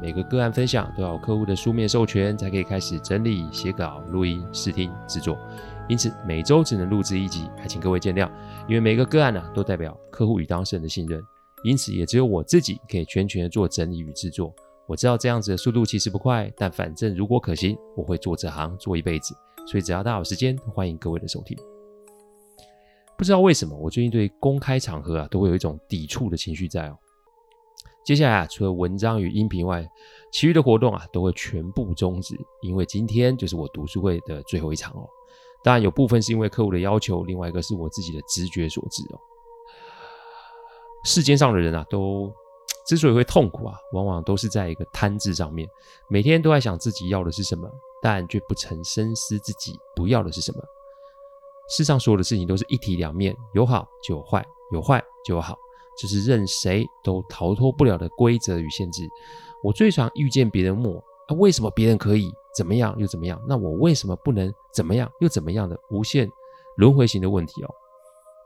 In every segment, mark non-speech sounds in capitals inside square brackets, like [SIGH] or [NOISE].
每个个案分享都要有客户的书面授权，才可以开始整理、写稿、录音、试听、制作。因此每周只能录制一集，还请各位见谅。因为每个个案呢、都代表客户与当事人的信任，因此也只有我自己可以全权的做整理与制作。我知道这样子的速度其实不快，但反正如果可行，我会做这行做一辈子。所以只要大家有时间，欢迎各位的收听。不知道为什么，我最近对公开场合啊，都会有一种抵触的情绪在哦。接下来啊，除了文章与音频外，其余的活动啊都会全部终止，因为今天就是我读书会的最后一场哦。当然有部分是因为客户的要求，另外一个是我自己的直觉所致哦。世间上的人啊，都之所以会痛苦啊，往往都是在一个贪字上面，每天都在想自己要的是什么，但却不曾深思自己不要的是什么。世上所有的事情都是一体两面，有好就有坏，有坏就有好。这是任谁都逃脱不了的规则与限制。我最常遇见别人问我：啊，为什么别人可以怎么样又怎么样？那我为什么不能怎么样又怎么样的无限轮回型的问题哦。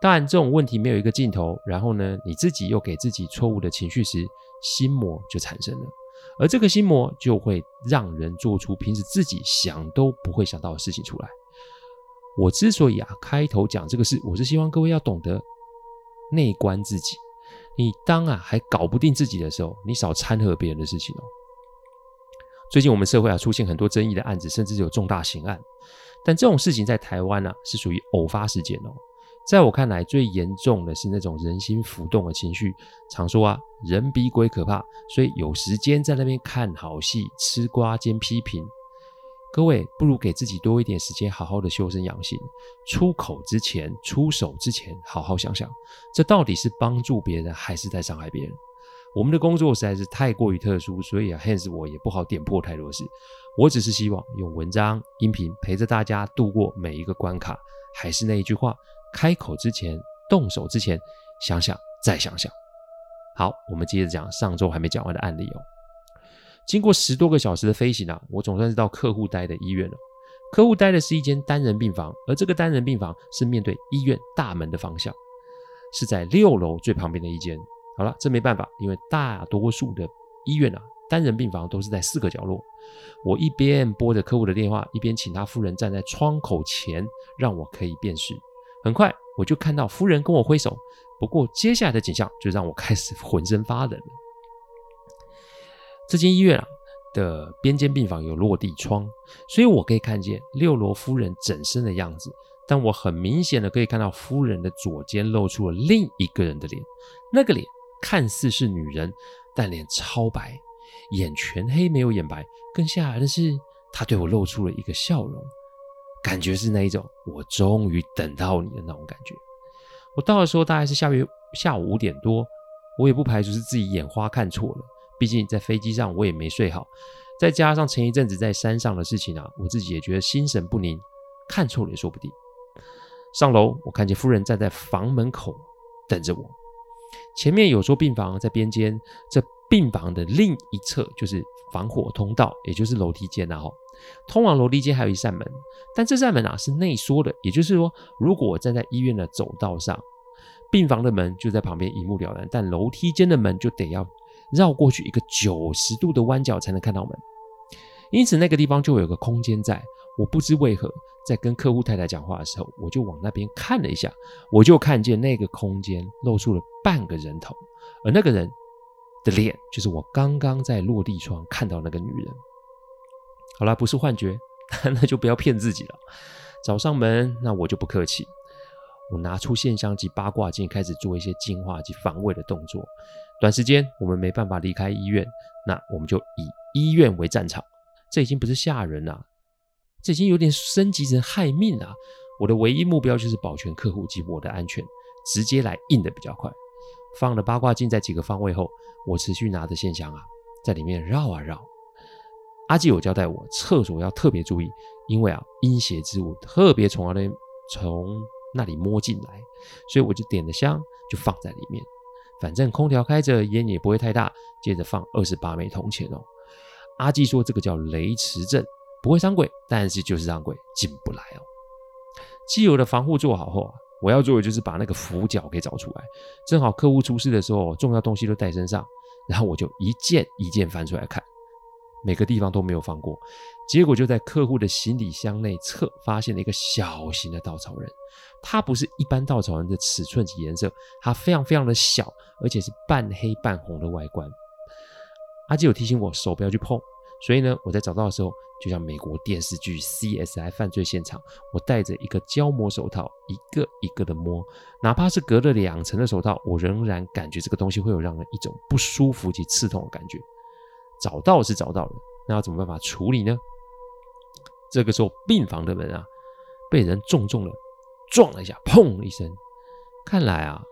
当然，这种问题没有一个尽头。然后呢，你自己又给自己错误的情绪时，心魔就产生了。而这个心魔就会让人做出平时自己想都不会想到的事情出来。我之所以啊开头讲这个事，我是希望各位要懂得内观自己。你当啊还搞不定自己的时候，你少掺和别人的事情哦。最近我们社会啊出现很多争议的案子，甚至有重大刑案，但这种事情在台湾啊是属于偶发事件哦。在我看来，最严重的是那种人心浮动的情绪。常说啊，人比鬼可怕，所以有时间在那边看好戏、吃瓜兼批评。各位，不如给自己多一点时间，好好的修身养性。出口之前、出手之前，好好想想，这到底是帮助别人，还是在伤害别人？我们的工作实在是太过于特殊，所以啊，Hans 我也不好点破太多事。我只是希望用文章、音频陪着大家度过每一个关卡。还是那一句话，开口之前、动手之前，想想再想想。好，我们接着讲上周还没讲完的案例哦。经过十多个小时的飞行啊，我总算是到客户待的医院了。客户待的是一间单人病房，而这个单人病房是面对医院大门的方向，是在六楼最旁边的一间。好了，这没办法，因为大多数的医院啊，单人病房都是在四个角落。我一边拨着客户的电话，一边请他夫人站在窗口前，让我可以辨识。很快，我就看到夫人跟我挥手。不过，接下来的景象就让我开始浑身发冷了。这间医院啊的边间病房有落地窗，所以我可以看见六罗夫人整身的样子。但我很明显的可以看到夫人的左肩露出了另一个人的脸，那个脸看似是女人，但脸超白，眼全黑，没有眼白。更吓人的是，她对我露出了一个笑容，感觉是那一种我终于等到你的那种感觉。我到的时候大概是下午下午五点多，我也不排除是自己眼花看错了。毕竟在飞机上我也没睡好，再加上前一阵子在山上的事情啊，我自己也觉得心神不宁，看错了也说不定。上楼，我看见夫人站在房门口等着我。前面有座病房在边间，这病房的另一侧就是防火通道，也就是楼梯间啊。通往楼梯间还有一扇门，但这扇门啊是内缩的，也就是说，如果我站在医院的走道上，病房的门就在旁边一目了然，但楼梯间的门就得要。绕过去一个九十度的弯角才能看到门，因此那个地方就有个空间在。我不知为何在跟客户太太讲话的时候，我就往那边看了一下，我就看见那个空间露出了半个人头，而那个人的脸就是我刚刚在落地窗看到那个女人。好了，不是幻觉，[LAUGHS] 那就不要骗自己了。找上门，[LAUGHS] 那我就不客气。我拿出线香及八卦镜，开始做一些净化及防卫的动作。短时间我们没办法离开医院，那我们就以医院为战场。这已经不是吓人了，这已经有点升级成害命了。我的唯一目标就是保全客户及我的安全，直接来硬的比较快。放了八卦镜在几个方位后，我持续拿着线香啊，在里面绕啊绕。阿基有交代我，厕所要特别注意，因为啊，阴邪之物特别从那边从那里摸进来，所以我就点了香，就放在里面。反正空调开着，烟也不会太大。接着放二十八枚铜钱哦。阿基说这个叫雷池阵，不会伤鬼，但是就是让鬼进不来哦。既有的防护做好后啊，我要做的就是把那个符角给找出来。正好客户出事的时候，重要东西都带身上，然后我就一件一件翻出来看。每个地方都没有放过，结果就在客户的行李箱内侧发现了一个小型的稻草人。它不是一般稻草人的尺寸及颜色，它非常非常的小，而且是半黑半红的外观。阿基有提醒我手不要去碰，所以呢，我在找到的时候，就像美国电视剧 CSI 犯罪现场，我戴着一个胶膜手套，一个一个的摸，哪怕是隔了两层的手套，我仍然感觉这个东西会有让人一种不舒服及刺痛的感觉。找到是找到了，那要怎么办法处理呢？这个时候，病房的门啊，被人重重的撞了一下，砰一声。看来啊，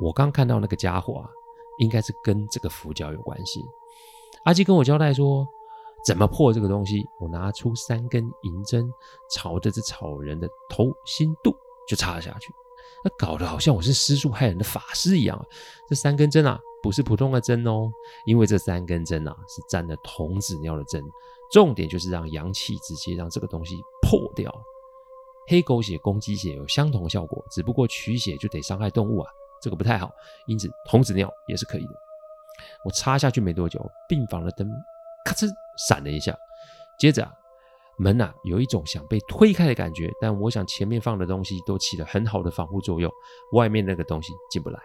我刚看到那个家伙啊，应该是跟这个符脚有关系。阿基跟我交代说，怎么破这个东西？我拿出三根银针，朝着这草人的头、心、肚就插了下去。那搞得好像我是施术害人的法师一样！这三根针啊。不是普通的针哦，因为这三根针啊是沾了童子尿的针，重点就是让阳气直接让这个东西破掉。黑狗血、公鸡血有相同效果，只不过取血就得伤害动物啊，这个不太好，因此童子尿也是可以的。我插下去没多久，病房的灯咔嚓闪了一下，接着啊门啊有一种想被推开的感觉，但我想前面放的东西都起了很好的防护作用，外面那个东西进不来。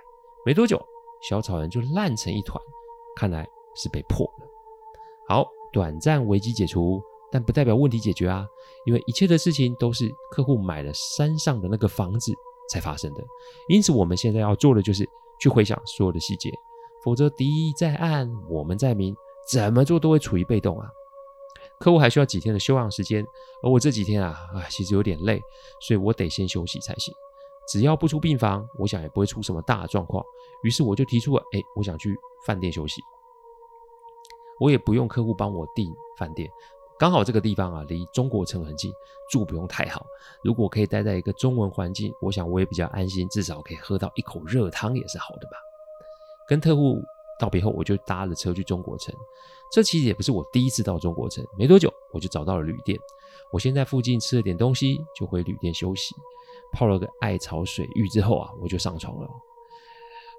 没多久。小草人就烂成一团，看来是被破了。好，短暂危机解除，但不代表问题解决啊！因为一切的事情都是客户买了山上的那个房子才发生的，因此我们现在要做的就是去回想所有的细节，否则敌在暗，我们在明，怎么做都会处于被动啊！客户还需要几天的休养时间，而我这几天啊，啊，其实有点累，所以我得先休息才行。只要不出病房，我想也不会出什么大状况。于是我就提出了，哎，我想去饭店休息。我也不用客户帮我订饭店，刚好这个地方啊离中国城很近，住不用太好。如果可以待在一个中文环境，我想我也比较安心，至少可以喝到一口热汤也是好的吧。跟客户道别后，我就搭了车去中国城。这其实也不是我第一次到中国城，没多久我就找到了旅店。我先在附近吃了点东西，就回旅店休息。泡了个艾草水浴之后啊，我就上床了。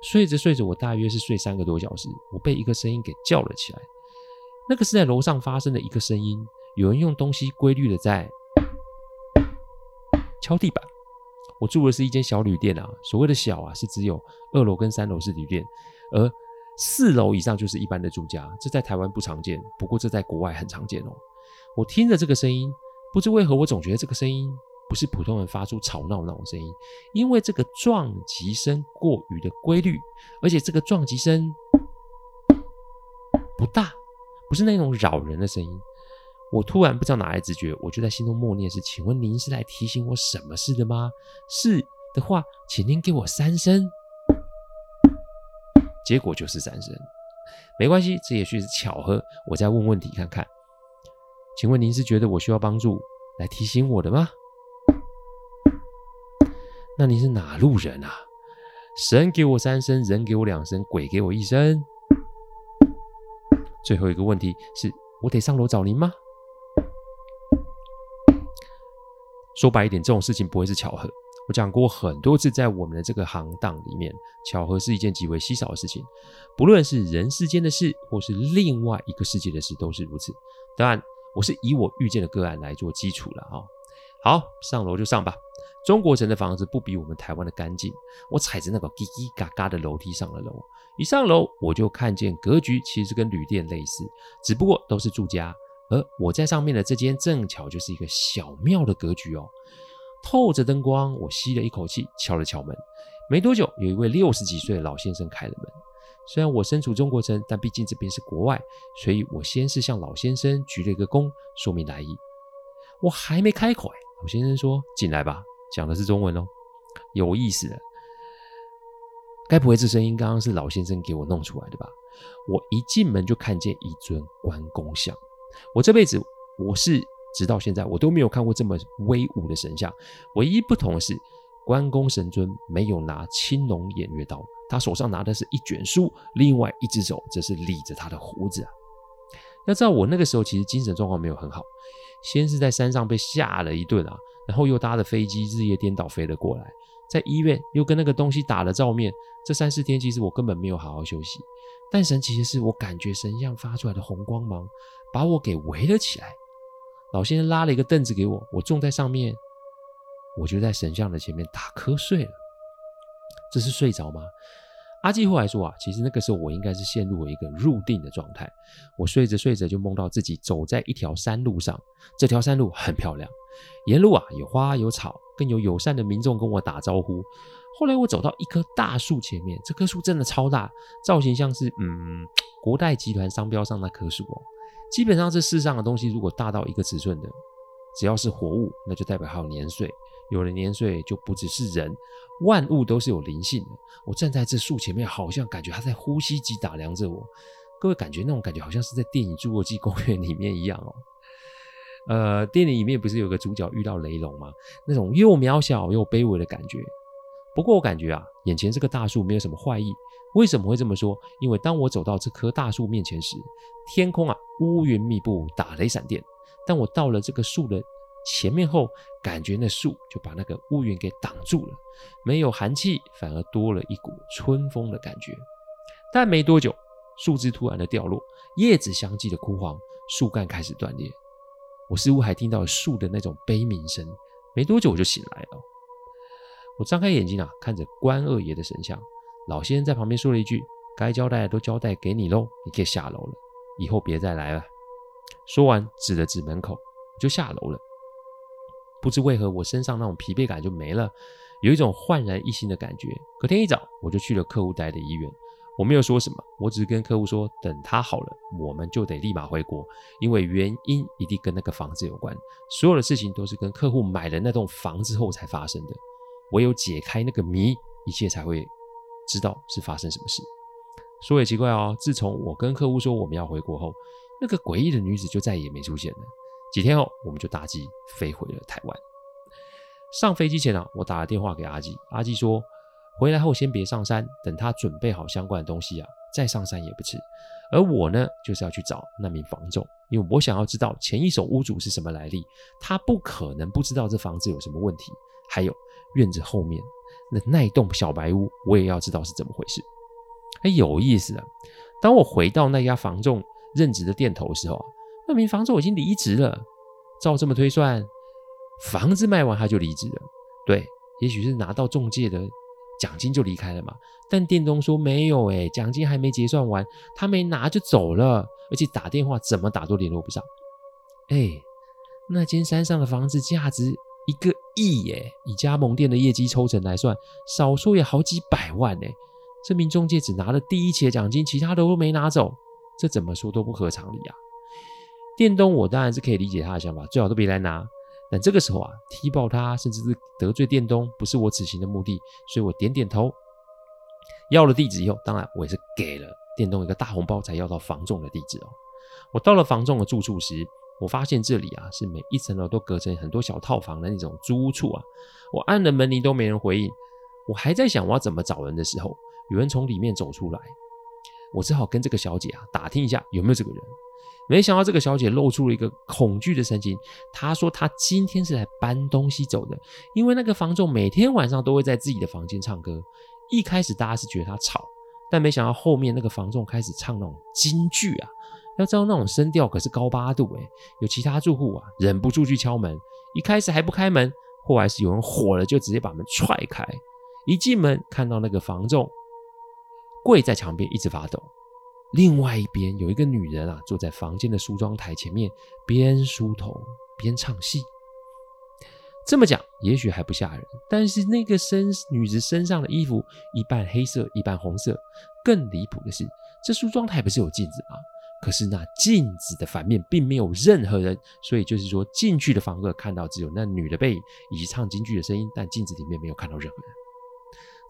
睡着睡着，我大约是睡三个多小时，我被一个声音给叫了起来。那个是在楼上发生的一个声音，有人用东西规律的在敲地板。我住的是一间小旅店啊，所谓的小啊，是只有二楼跟三楼是旅店，而四楼以上就是一般的住家。这在台湾不常见，不过这在国外很常见哦。我听着这个声音，不知为何，我总觉得这个声音。不是普通人发出吵闹那种声音，因为这个撞击声过于的规律，而且这个撞击声不大，不是那种扰人的声音。我突然不知道哪来直觉，我就在心中默念是：“请问您是来提醒我什么事的吗？是的话，请您给我三声。”结果就是三声，没关系，这也许是巧合。我再问问题看看，请问您是觉得我需要帮助来提醒我的吗？那你是哪路人啊？神给我三声，人给我两声，鬼给我一声。最后一个问题是我得上楼找您吗？说白一点，这种事情不会是巧合。我讲过很多次，在我们的这个行当里面，巧合是一件极为稀少的事情。不论是人世间的事，或是另外一个世界的事，都是如此。当然，我是以我遇见的个案来做基础了啊。好，上楼就上吧。中国城的房子不比我们台湾的干净。我踩着那个叽叽嘎嘎的楼梯上了楼。一上楼，我就看见格局其实跟旅店类似，只不过都是住家。而我在上面的这间正巧就是一个小庙的格局哦。透着灯光，我吸了一口气，敲了敲门。没多久，有一位六十几岁的老先生开了门。虽然我身处中国城，但毕竟这边是国外，所以我先是向老先生鞠了一个躬，说明来意。我还没开口，哎，老先生说：“进来吧。”讲的是中文哦，有意思的。该不会这声音刚刚是老先生给我弄出来的吧？我一进门就看见一尊关公像。我这辈子我是直到现在我都没有看过这么威武的神像。唯一不同的是，关公神尊没有拿青龙偃月刀，他手上拿的是一卷书，另外一只手则是理着他的胡子。要知道我那个时候其实精神状况没有很好，先是在山上被吓了一顿啊，然后又搭着飞机日夜颠倒飞了过来。在医院又跟那个东西打了照面，这三四天其实我根本没有好好休息。但神奇的是，我感觉神像发出来的红光芒把我给围了起来。老先生拉了一个凳子给我，我坐在上面，我就在神像的前面打瞌睡了。这是睡着吗？阿基后来说啊，其实那个时候我应该是陷入了一个入定的状态。我睡着睡着就梦到自己走在一条山路上，这条山路很漂亮，沿路啊有花有草。更有友善的民众跟我打招呼。后来我走到一棵大树前面，这棵树真的超大，造型像是嗯国代集团商标上那棵树哦。基本上这世上的东西，如果大到一个尺寸的，只要是活物，那就代表还有年岁。有了年岁，就不只是人，万物都是有灵性的。我站在这树前面，好像感觉它在呼吸机打量着我。各位感觉那种感觉，好像是在电影《侏罗纪公园》里面一样哦。呃，电影里面不是有个主角遇到雷龙吗？那种又渺小又卑微的感觉。不过我感觉啊，眼前这个大树没有什么坏意。为什么会这么说？因为当我走到这棵大树面前时，天空啊乌云密布，打雷闪电。但我到了这个树的前面后，感觉那树就把那个乌云给挡住了，没有寒气，反而多了一股春风的感觉。但没多久，树枝突然的掉落，叶子相继的枯黄，树干开始断裂。我似乎还听到树的那种悲鸣声，没多久我就醒来了。我张开眼睛啊，看着关二爷的神像，老先生在旁边说了一句：“该交代的都交代给你喽，你可以下楼了，以后别再来了。”说完指了指门口，我就下楼了。不知为何，我身上那种疲惫感就没了，有一种焕然一新的感觉。隔天一早，我就去了客户待的医院。我没有说什么，我只是跟客户说，等他好了，我们就得立马回国，因为原因一定跟那个房子有关。所有的事情都是跟客户买了那栋房子后才发生的，唯有解开那个谜，一切才会知道是发生什么事。说也奇怪哦，自从我跟客户说我们要回国后，那个诡异的女子就再也没出现了。几天后，我们就搭机飞回了台湾。上飞机前啊，我打了电话给阿基，阿基说。回来后先别上山，等他准备好相关的东西啊，再上山也不迟。而我呢，就是要去找那名房仲，因为我想要知道前一手屋主是什么来历，他不可能不知道这房子有什么问题。还有院子后面那那一栋小白屋，我也要知道是怎么回事。哎，有意思啊！当我回到那家房仲任职的店头的时候啊，那名房仲已经离职了。照这么推算，房子卖完他就离职了。对，也许是拿到中介的。奖金就离开了嘛？但店东说没有哎，奖金还没结算完，他没拿就走了，而且打电话怎么打都联络不上。哎，那间山上的房子价值一个亿耶，以加盟店的业绩抽成来算，少说也好几百万哎。这名中介只拿了第一期的奖金，其他的都没拿走，这怎么说都不合常理啊。店东我当然是可以理解他的想法，最好都别来拿。但这个时候啊，踢爆他，甚至是得罪店东，不是我此行的目的，所以我点点头，要了地址以后，当然我也是给了店东一个大红包，才要到房仲的地址哦。我到了房仲的住处时，我发现这里啊是每一层楼都隔成很多小套房的那种租屋处啊。我按了门铃都没人回应，我还在想我要怎么找人的时候，有人从里面走出来，我只好跟这个小姐啊打听一下有没有这个人。没想到这个小姐露出了一个恐惧的神情。她说她今天是来搬东西走的，因为那个房仲每天晚上都会在自己的房间唱歌。一开始大家是觉得他吵，但没想到后面那个房仲开始唱那种京剧啊，要知道那种声调可是高八度诶。有其他住户啊忍不住去敲门，一开始还不开门，后来是有人火了，就直接把门踹开。一进门看到那个房仲跪在墙边一直发抖。另外一边有一个女人啊，坐在房间的梳妆台前面，边梳头边唱戏。这么讲也许还不吓人，但是那个身女子身上的衣服一半黑色，一半红色。更离谱的是，这梳妆台不是有镜子吗？可是那镜子的反面并没有任何人，所以就是说进去的房客看到只有那女的背影以及唱京剧的声音，但镜子里面没有看到任何人。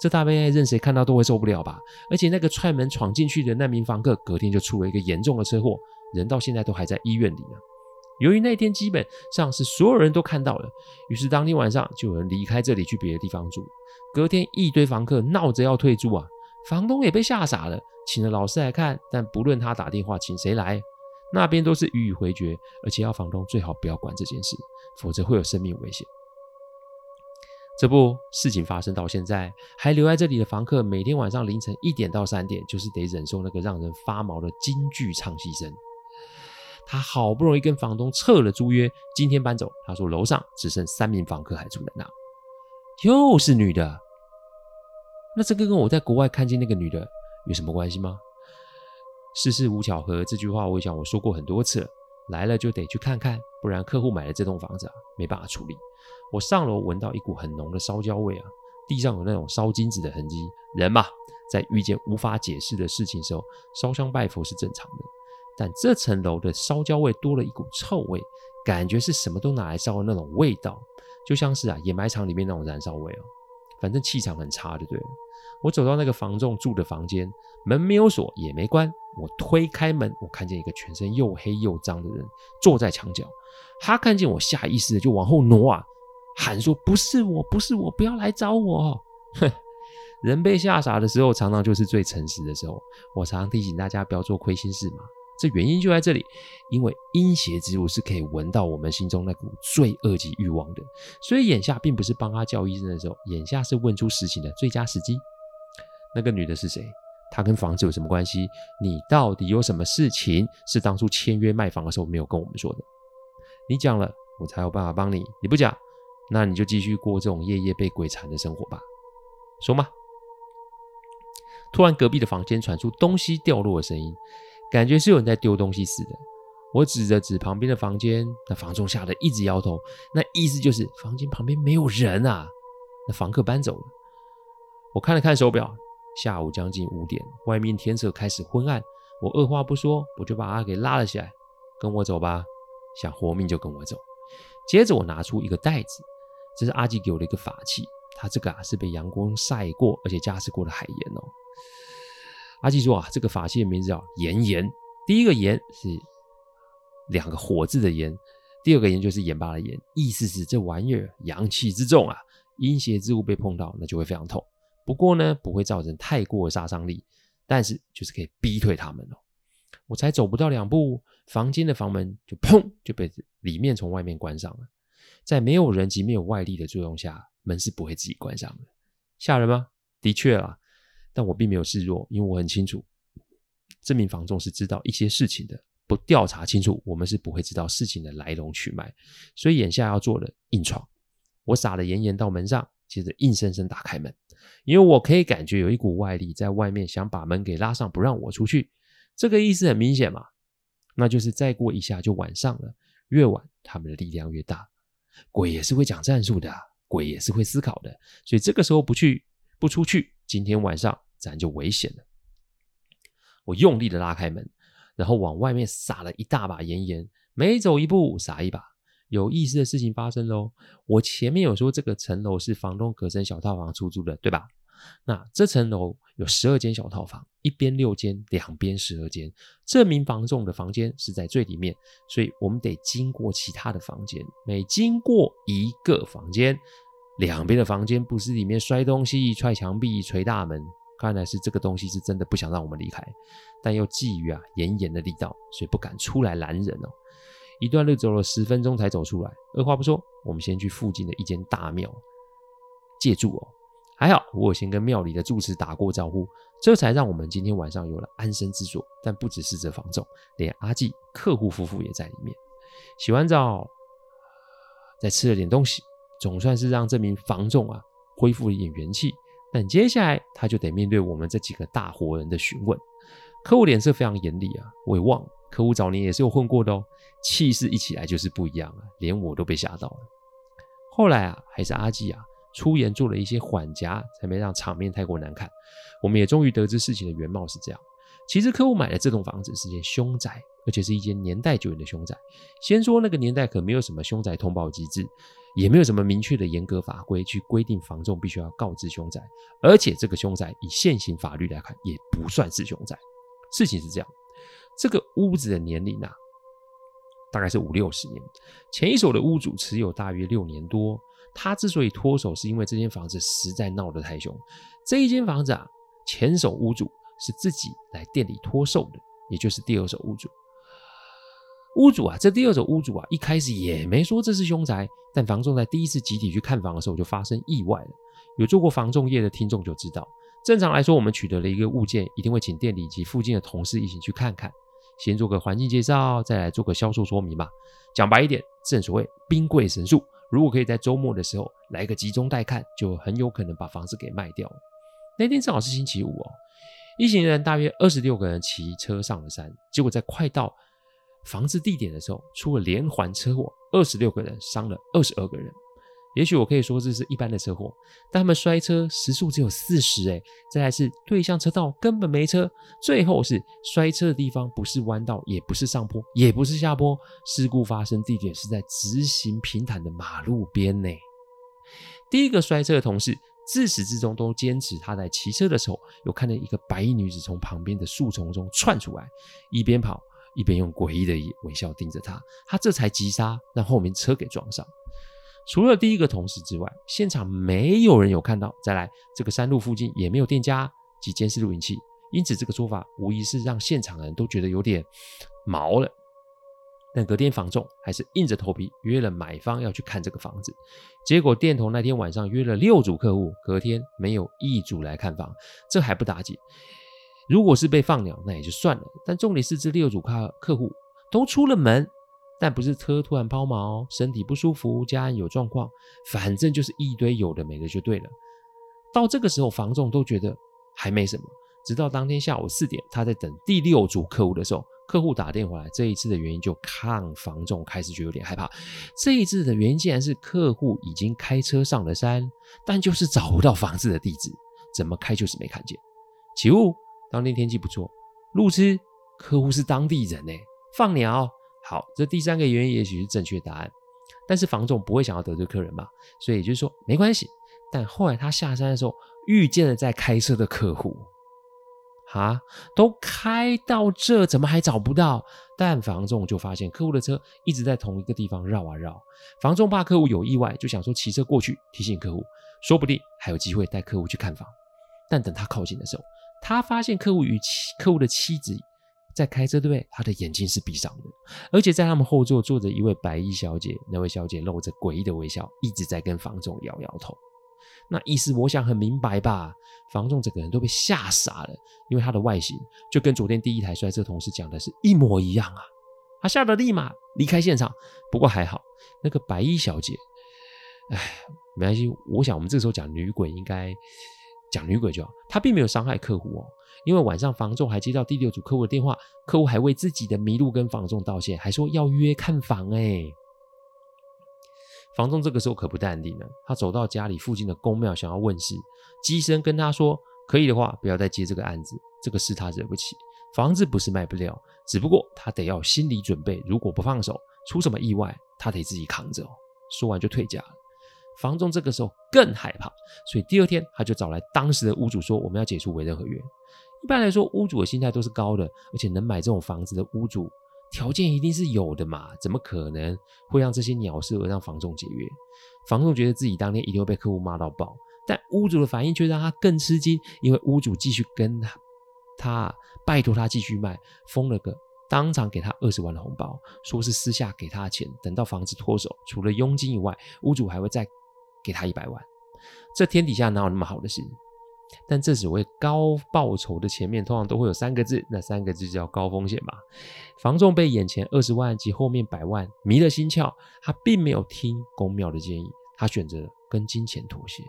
这大半夜任谁看到都会受不了吧？而且那个踹门闯进去的那名房客，隔天就出了一个严重的车祸，人到现在都还在医院里呢。由于那天基本上是所有人都看到了，于是当天晚上就有人离开这里去别的地方住。隔天一堆房客闹着要退租啊，房东也被吓傻了，请了老师来看，但不论他打电话请谁来，那边都是予以回绝，而且要房东最好不要管这件事，否则会有生命危险。这不，事情发生到现在，还留在这里的房客，每天晚上凌晨一点到三点，就是得忍受那个让人发毛的京剧唱戏声。他好不容易跟房东撤了租约，今天搬走。他说楼上只剩三名房客还住在那，又是女的。那这个跟我在国外看见那个女的有什么关系吗？世事无巧合，这句话我想我说过很多次了。来了就得去看看，不然客户买了这栋房子啊，没办法处理。我上楼闻到一股很浓的烧焦味啊，地上有那种烧金子的痕迹。人嘛，在遇见无法解释的事情时候，烧香拜佛是正常的。但这层楼的烧焦味多了一股臭味，感觉是什么都拿来烧的那种味道，就像是啊掩埋场里面那种燃烧味哦。反正气场很差就对了。我走到那个房仲住的房间，门没有锁也没关，我推开门，我看见一个全身又黑又脏的人坐在墙角。他看见我，下意识的就往后挪啊，喊说：“不是我，不是我，不要来找我。”哼，人被吓傻的时候，常常就是最诚实的时候。我常常提醒大家不要做亏心事嘛。这原因就在这里，因为阴邪之物是可以闻到我们心中那股罪恶及欲望的，所以眼下并不是帮他叫医生的时候，眼下是问出实情的最佳时机。那个女的是谁？她跟房子有什么关系？你到底有什么事情是当初签约卖房的时候没有跟我们说的？你讲了，我才有办法帮你。你不讲，那你就继续过这种夜夜被鬼缠的生活吧。说嘛。突然，隔壁的房间传出东西掉落的声音。感觉是有人在丢东西似的，我指着指旁边的房间，那房仲吓得一直摇头，那意思就是房间旁边没有人啊，那房客搬走了。我看了看手表，下午将近五点，外面天色开始昏暗，我二话不说，我就把他给拉了起来，跟我走吧，想活命就跟我走。接着我拿出一个袋子，这是阿基给我的一个法器，它这个啊是被阳光晒过而且加湿过的海盐哦。阿基说啊，这个法器的名字叫炎炎。第一个炎是两个火字的炎，第二个炎就是盐巴的盐，意思是这玩意儿阳气之重啊，阴邪之物被碰到，那就会非常痛。不过呢，不会造成太过杀伤力，但是就是可以逼退他们哦。我才走不到两步，房间的房门就砰就被里面从外面关上了。在没有人及没有外力的作用下，门是不会自己关上的。吓人吗？的确啊。但我并没有示弱，因为我很清楚，这名房仲是知道一些事情的。不调查清楚，我们是不会知道事情的来龙去脉。所以眼下要做的，硬闯。我撒了盐盐到门上，接着硬生生打开门，因为我可以感觉有一股外力在外面想把门给拉上，不让我出去。这个意思很明显嘛，那就是再过一下就晚上了。越晚，他们的力量越大。鬼也是会讲战术的，鬼也是会思考的。所以这个时候不去，不出去。今天晚上咱就危险了。我用力的拉开门，然后往外面撒了一大把盐盐，每走一步撒一把。有意思的事情发生喽！我前面有说这个层楼是房东隔成小套房出租的，对吧？那这层楼有十二间小套房，一边六间，两边十二间。这名房仲的房间是在最里面，所以我们得经过其他的房间，每经过一个房间。两边的房间不是里面摔东西、踹墙壁、捶大门，看来是这个东西是真的不想让我们离开，但又觊觎啊严严的力道，所以不敢出来拦人哦。一段路走了十分钟才走出来，二话不说，我们先去附近的一间大庙借住哦。还好我先跟庙里的住持打过招呼，这才让我们今天晚上有了安身之所。但不只是这房仲，连阿纪客户夫妇也在里面。洗完澡，再吃了点东西。总算是让这名房仲啊恢复了一点元气，但接下来他就得面对我们这几个大活人的询问。客户脸色非常严厉啊，我也忘了，客户早年也是有混过的哦，气势一起来就是不一样啊，连我都被吓到了。后来啊，还是阿纪啊出言做了一些缓颊，才没让场面太过难看。我们也终于得知事情的原貌是这样：其实客户买的这栋房子是间凶宅，而且是一间年代久远的凶宅。先说那个年代可没有什么凶宅通报机制，也没有什么明确的严格法规去规定房仲必须要告知凶宅，而且这个凶宅以现行法律来看也不算是凶宅。事情是这样，这个屋子的年龄啊，大概是五六十年，前一手的屋主持有大约六年多。他之所以脱手，是因为这间房子实在闹得太凶。这一间房子啊，前手屋主是自己来店里脱售的，也就是第二手屋主。屋主啊，这第二手屋主啊，一开始也没说这是凶宅，但房仲在第一次集体去看房的时候就发生意外了。有做过房仲业的听众就知道，正常来说，我们取得了一个物件，一定会请店里及附近的同事一起去看看，先做个环境介绍，再来做个销售说明吧。讲白一点，正所谓兵贵神速。如果可以在周末的时候来个集中带看，就很有可能把房子给卖掉了。那天正好是星期五哦，一行人大约二十六个人骑车上了山，结果在快到房子地点的时候，出了连环车祸，二十六个人伤了二十二个人。也许我可以说这是一般的车祸，但他们摔车时速只有四十，哎，再来是对向车道根本没车，最后是摔车的地方不是弯道，也不是上坡，也不是下坡，事故发生地点是在直行平坦的马路边呢。第一个摔车的同事自始至终都坚持他在骑车的时候有看见一个白衣女子从旁边的树丛中窜出来，一边跑一边用诡异的微笑盯着他，他这才急刹让后面车给撞上。除了第一个同事之外，现场没有人有看到。再来，这个山路附近也没有店家及监视录影器，因此这个说法无疑是让现场的人都觉得有点毛了。但隔天房仲还是硬着头皮约了买方要去看这个房子，结果店头那天晚上约了六组客户，隔天没有一组来看房，这还不打紧。如果是被放鸟，那也就算了。但重点是这六组客客户都出了门。但不是车突然抛锚，身体不舒服，家人有状况，反正就是一堆有的没的就对了。到这个时候，房仲都觉得还没什么。直到当天下午四点，他在等第六组客户的时候，客户打电话来，这一次的原因就看房仲开始就有点害怕。这一次的原因竟然是客户已经开车上了山，但就是找不到房子的地址，怎么开就是没看见。起雾，当天天气不错，路痴，客户是当地人呢，放鸟。好，这第三个原因也许是正确答案，但是房仲不会想要得罪客人嘛，所以就是说没关系。但后来他下山的时候遇见了在开车的客户，哈，都开到这，怎么还找不到？但房仲就发现客户的车一直在同一个地方绕啊绕。房仲怕客户有意外，就想说骑车过去提醒客户，说不定还有机会带客户去看房。但等他靠近的时候，他发现客户与妻客户的妻子。在开车，对不对？他的眼睛是闭上的，而且在他们后座坐着一位白衣小姐，那位小姐露着诡异的微笑，一直在跟房总摇摇头。那意思我想很明白吧？房仲整个人都被吓傻了，因为他的外形就跟昨天第一台摔车同事讲的是一模一样啊！他吓得立马离开现场。不过还好，那个白衣小姐，哎，没关系。我想我们这时候讲女鬼，应该讲女鬼就好。她并没有伤害客户哦。因为晚上房仲还接到第六组客户的电话，客户还为自己的迷路跟房仲道歉，还说要约看房哎。房仲这个时候可不淡定了，他走到家里附近的公庙，想要问事。机身跟他说，可以的话不要再接这个案子，这个事他惹不起。房子不是卖不了，只不过他得要心理准备，如果不放手，出什么意外他得自己扛着。说完就退家了。房仲这个时候更害怕，所以第二天他就找来当时的屋主说，我们要解除委任合约。一般来说，屋主的心态都是高的，而且能买这种房子的屋主条件一定是有的嘛，怎么可能会让这些鸟事而让房仲解约？房仲觉得自己当天一定会被客户骂到爆，但屋主的反应却让他更吃惊，因为屋主继续跟他，他拜托他继续卖，封了个当场给他二十万的红包，说是私下给他的钱，等到房子脱手，除了佣金以外，屋主还会再给他一百万。这天底下哪有那么好的事？但这所谓高报酬的前面通常都会有三个字，那三个字叫高风险嘛。房仲被眼前二十万及后面百万迷了心窍，他并没有听宫庙的建议，他选择跟金钱妥协。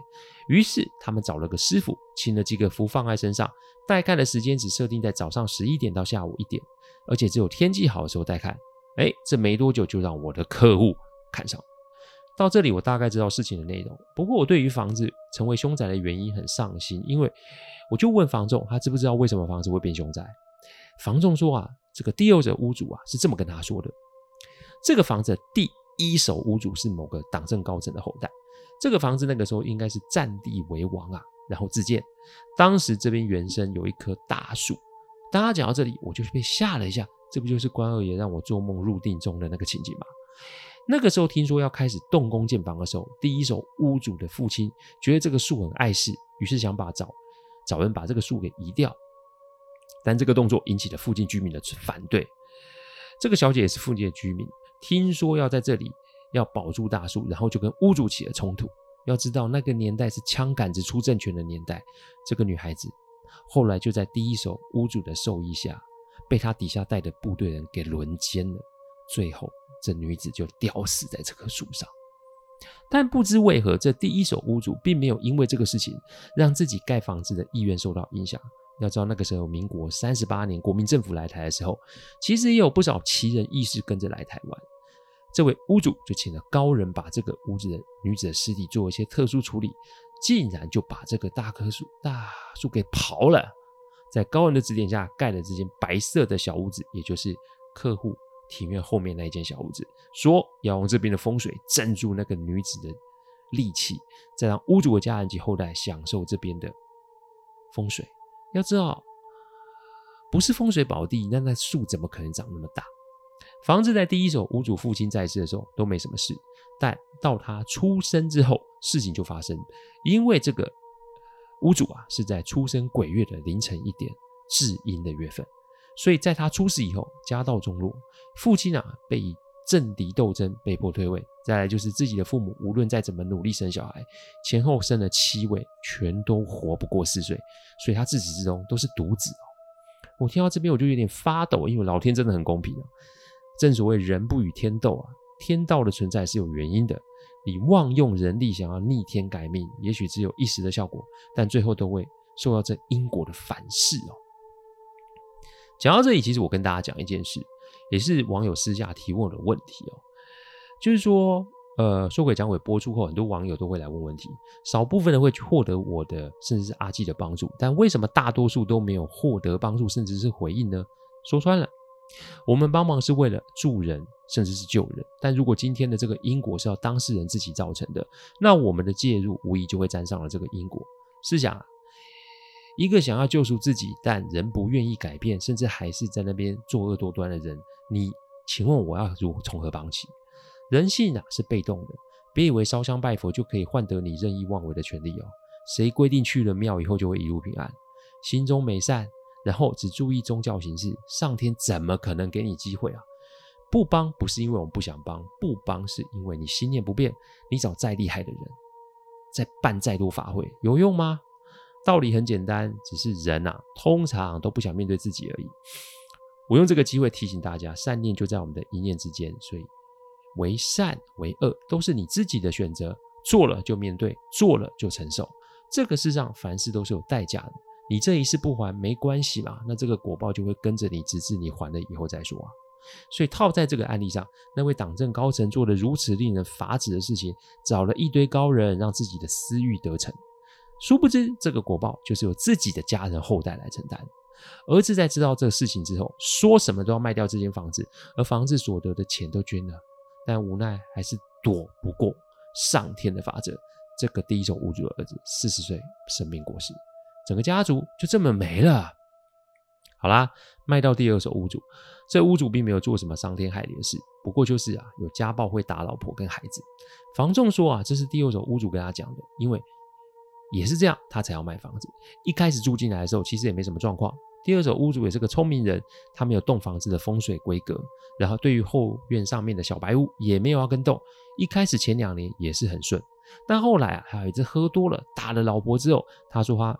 于是他们找了个师傅，请了几个符放在身上，带看的时间只设定在早上十一点到下午一点，而且只有天气好的时候带看。哎，这没多久就让我的客户看上。到这里，我大概知道事情的内容。不过，我对于房子成为凶宅的原因很上心，因为我就问房仲，他知不知道为什么房子会变凶宅？房仲说啊，这个第二者屋主啊是这么跟他说的：这个房子第一手屋主是某个党政高层的后代，这个房子那个时候应该是占地为王啊，然后自建。当时这边原生有一棵大树。当他讲到这里，我就被吓了一下，这不就是关二爷让我做梦入定中的那个情景吗？那个时候听说要开始动工建房的时候，第一手屋主的父亲觉得这个树很碍事，于是想把找找人把这个树给移掉。但这个动作引起了附近居民的反对。这个小姐也是附近的居民，听说要在这里要保住大树，然后就跟屋主起了冲突。要知道那个年代是枪杆子出政权的年代，这个女孩子后来就在第一手屋主的授意下，被他底下带的部队人给轮奸了。最后，这女子就吊死在这棵树上。但不知为何，这第一手屋主并没有因为这个事情让自己盖房子的意愿受到影响。要知道，那个时候民国三十八年，国民政府来台的时候，其实也有不少奇人异士跟着来台湾。这位屋主就请了高人把这个屋子的女子的尸体做一些特殊处理，竟然就把这个大棵树大树给刨了，在高人的指点下盖了这间白色的小屋子，也就是客户。庭院后面那一间小屋子，说要用这边的风水镇住那个女子的戾气，再让屋主的家人及后代享受这边的风水。要知道，不是风水宝地，那那树怎么可能长那么大？房子在第一手屋主父亲在世的时候都没什么事，但到他出生之后，事情就发生，因为这个屋主啊是在出生鬼月的凌晨一点至阴的月份。所以在他出事以后，家道中落，父亲啊被以政敌斗争被迫退位。再来就是自己的父母，无论再怎么努力生小孩，前后生了七位，全都活不过四岁，所以他自始至终都是独子。我听到这边我就有点发抖，因为老天真的很公平啊。正所谓人不与天斗啊，天道的存在是有原因的。你妄用人力想要逆天改命，也许只有一时的效果，但最后都会受到这因果的反噬哦。讲到这里，其实我跟大家讲一件事，也是网友私下提问的问题哦，就是说，呃，说鬼讲鬼播出后，很多网友都会来问问题，少部分人会去获得我的甚至是阿纪的帮助，但为什么大多数都没有获得帮助，甚至是回应呢？说穿了，我们帮忙是为了助人，甚至是救人，但如果今天的这个因果是要当事人自己造成的，那我们的介入无疑就会沾上了这个因果。试想啊。一个想要救赎自己，但人不愿意改变，甚至还是在那边作恶多端的人，你请问我要如从何帮起？人性啊是被动的，别以为烧香拜佛就可以换得你任意妄为的权利哦。谁规定去了庙以后就会一路平安？心中美善，然后只注意宗教形式，上天怎么可能给你机会啊？不帮不是因为我们不想帮，不帮是因为你心念不变。你找再厉害的人，再办再多法会，有用吗？道理很简单，只是人啊，通常都不想面对自己而已。我用这个机会提醒大家，善念就在我们的一念之间，所以为善为恶都是你自己的选择。做了就面对，做了就承受。这个世上凡事都是有代价的，你这一世不还没关系嘛，那这个果报就会跟着你，直至你还了以后再说啊。所以套在这个案例上，那位党政高层做了如此令人发指的事情，找了一堆高人，让自己的私欲得逞。殊不知，这个果报就是由自己的家人后代来承担。儿子在知道这个事情之后，说什么都要卖掉这间房子，而房子所得的钱都捐了，但无奈还是躲不过上天的法则。这个第一手屋主的儿子四十岁生病过世，整个家族就这么没了。好啦，卖到第二手屋主，这屋主并没有做什么伤天害理的事，不过就是啊，有家暴会打老婆跟孩子。房仲说啊，这是第二手屋主跟他讲的，因为。也是这样，他才要卖房子。一开始住进来的时候，其实也没什么状况。第二手屋主也是个聪明人，他没有动房子的风水规格，然后对于后院上面的小白屋也没有要跟动。一开始前两年也是很顺，但后来啊，还有一次喝多了打了老婆之后，他说他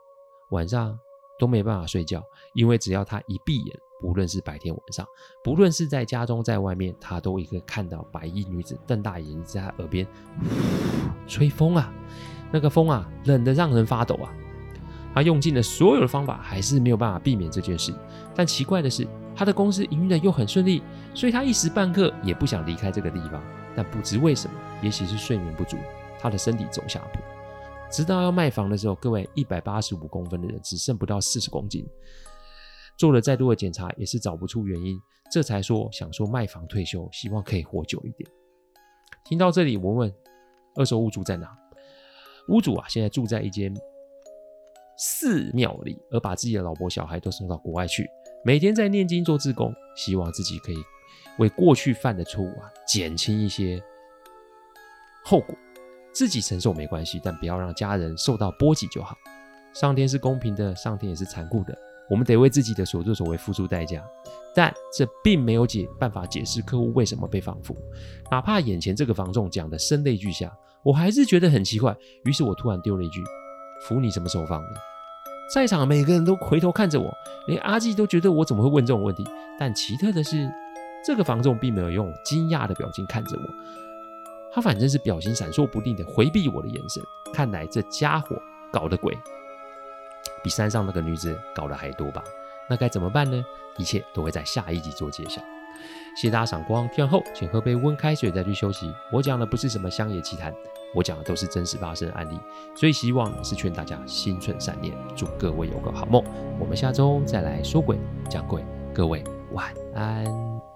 晚上都没办法睡觉，因为只要他一闭眼，不论是白天晚上，不论是在家中在外面，他都一个看到白衣女子瞪大眼睛在他耳边 [SNIFFS] 吹风啊。那个风啊，冷得让人发抖啊！他用尽了所有的方法，还是没有办法避免这件事。但奇怪的是，他的公司营运的又很顺利，所以他一时半刻也不想离开这个地方。但不知为什么，也许是睡眠不足，他的身体走下坡。直到要卖房的时候，各位一百八十五公分的人只剩不到四十公斤。做了再多的检查也是找不出原因，这才说想说卖房退休，希望可以活久一点。听到这里，我问二手屋主在哪？屋主啊，现在住在一间寺庙里，而把自己的老婆小孩都送到国外去，每天在念经做志工，希望自己可以为过去犯的错误啊减轻一些后果。自己承受没关系，但不要让家人受到波及就好。上天是公平的，上天也是残酷的，我们得为自己的所作所为付出代价。但这并没有解办法解释客户为什么被放负，哪怕眼前这个房仲讲的声泪俱下，我还是觉得很奇怪。于是我突然丢了一句：“服你什么时候放的？”在场每个人都回头看着我，连阿纪都觉得我怎么会问这种问题。但奇特的是，这个房仲并没有用惊讶的表情看着我。他反正是表情闪烁不定的回避我的眼神，看来这家伙搞的鬼比山上那个女子高的还多吧？那该怎么办呢？一切都会在下一集做揭晓。谢谢大家赏光，听完后请喝杯温开水再去休息。我讲的不是什么乡野奇谈，我讲的都是真实发生的案例，所以希望是劝大家心存善念，祝各位有个好梦。我们下周再来说鬼讲鬼，各位晚安。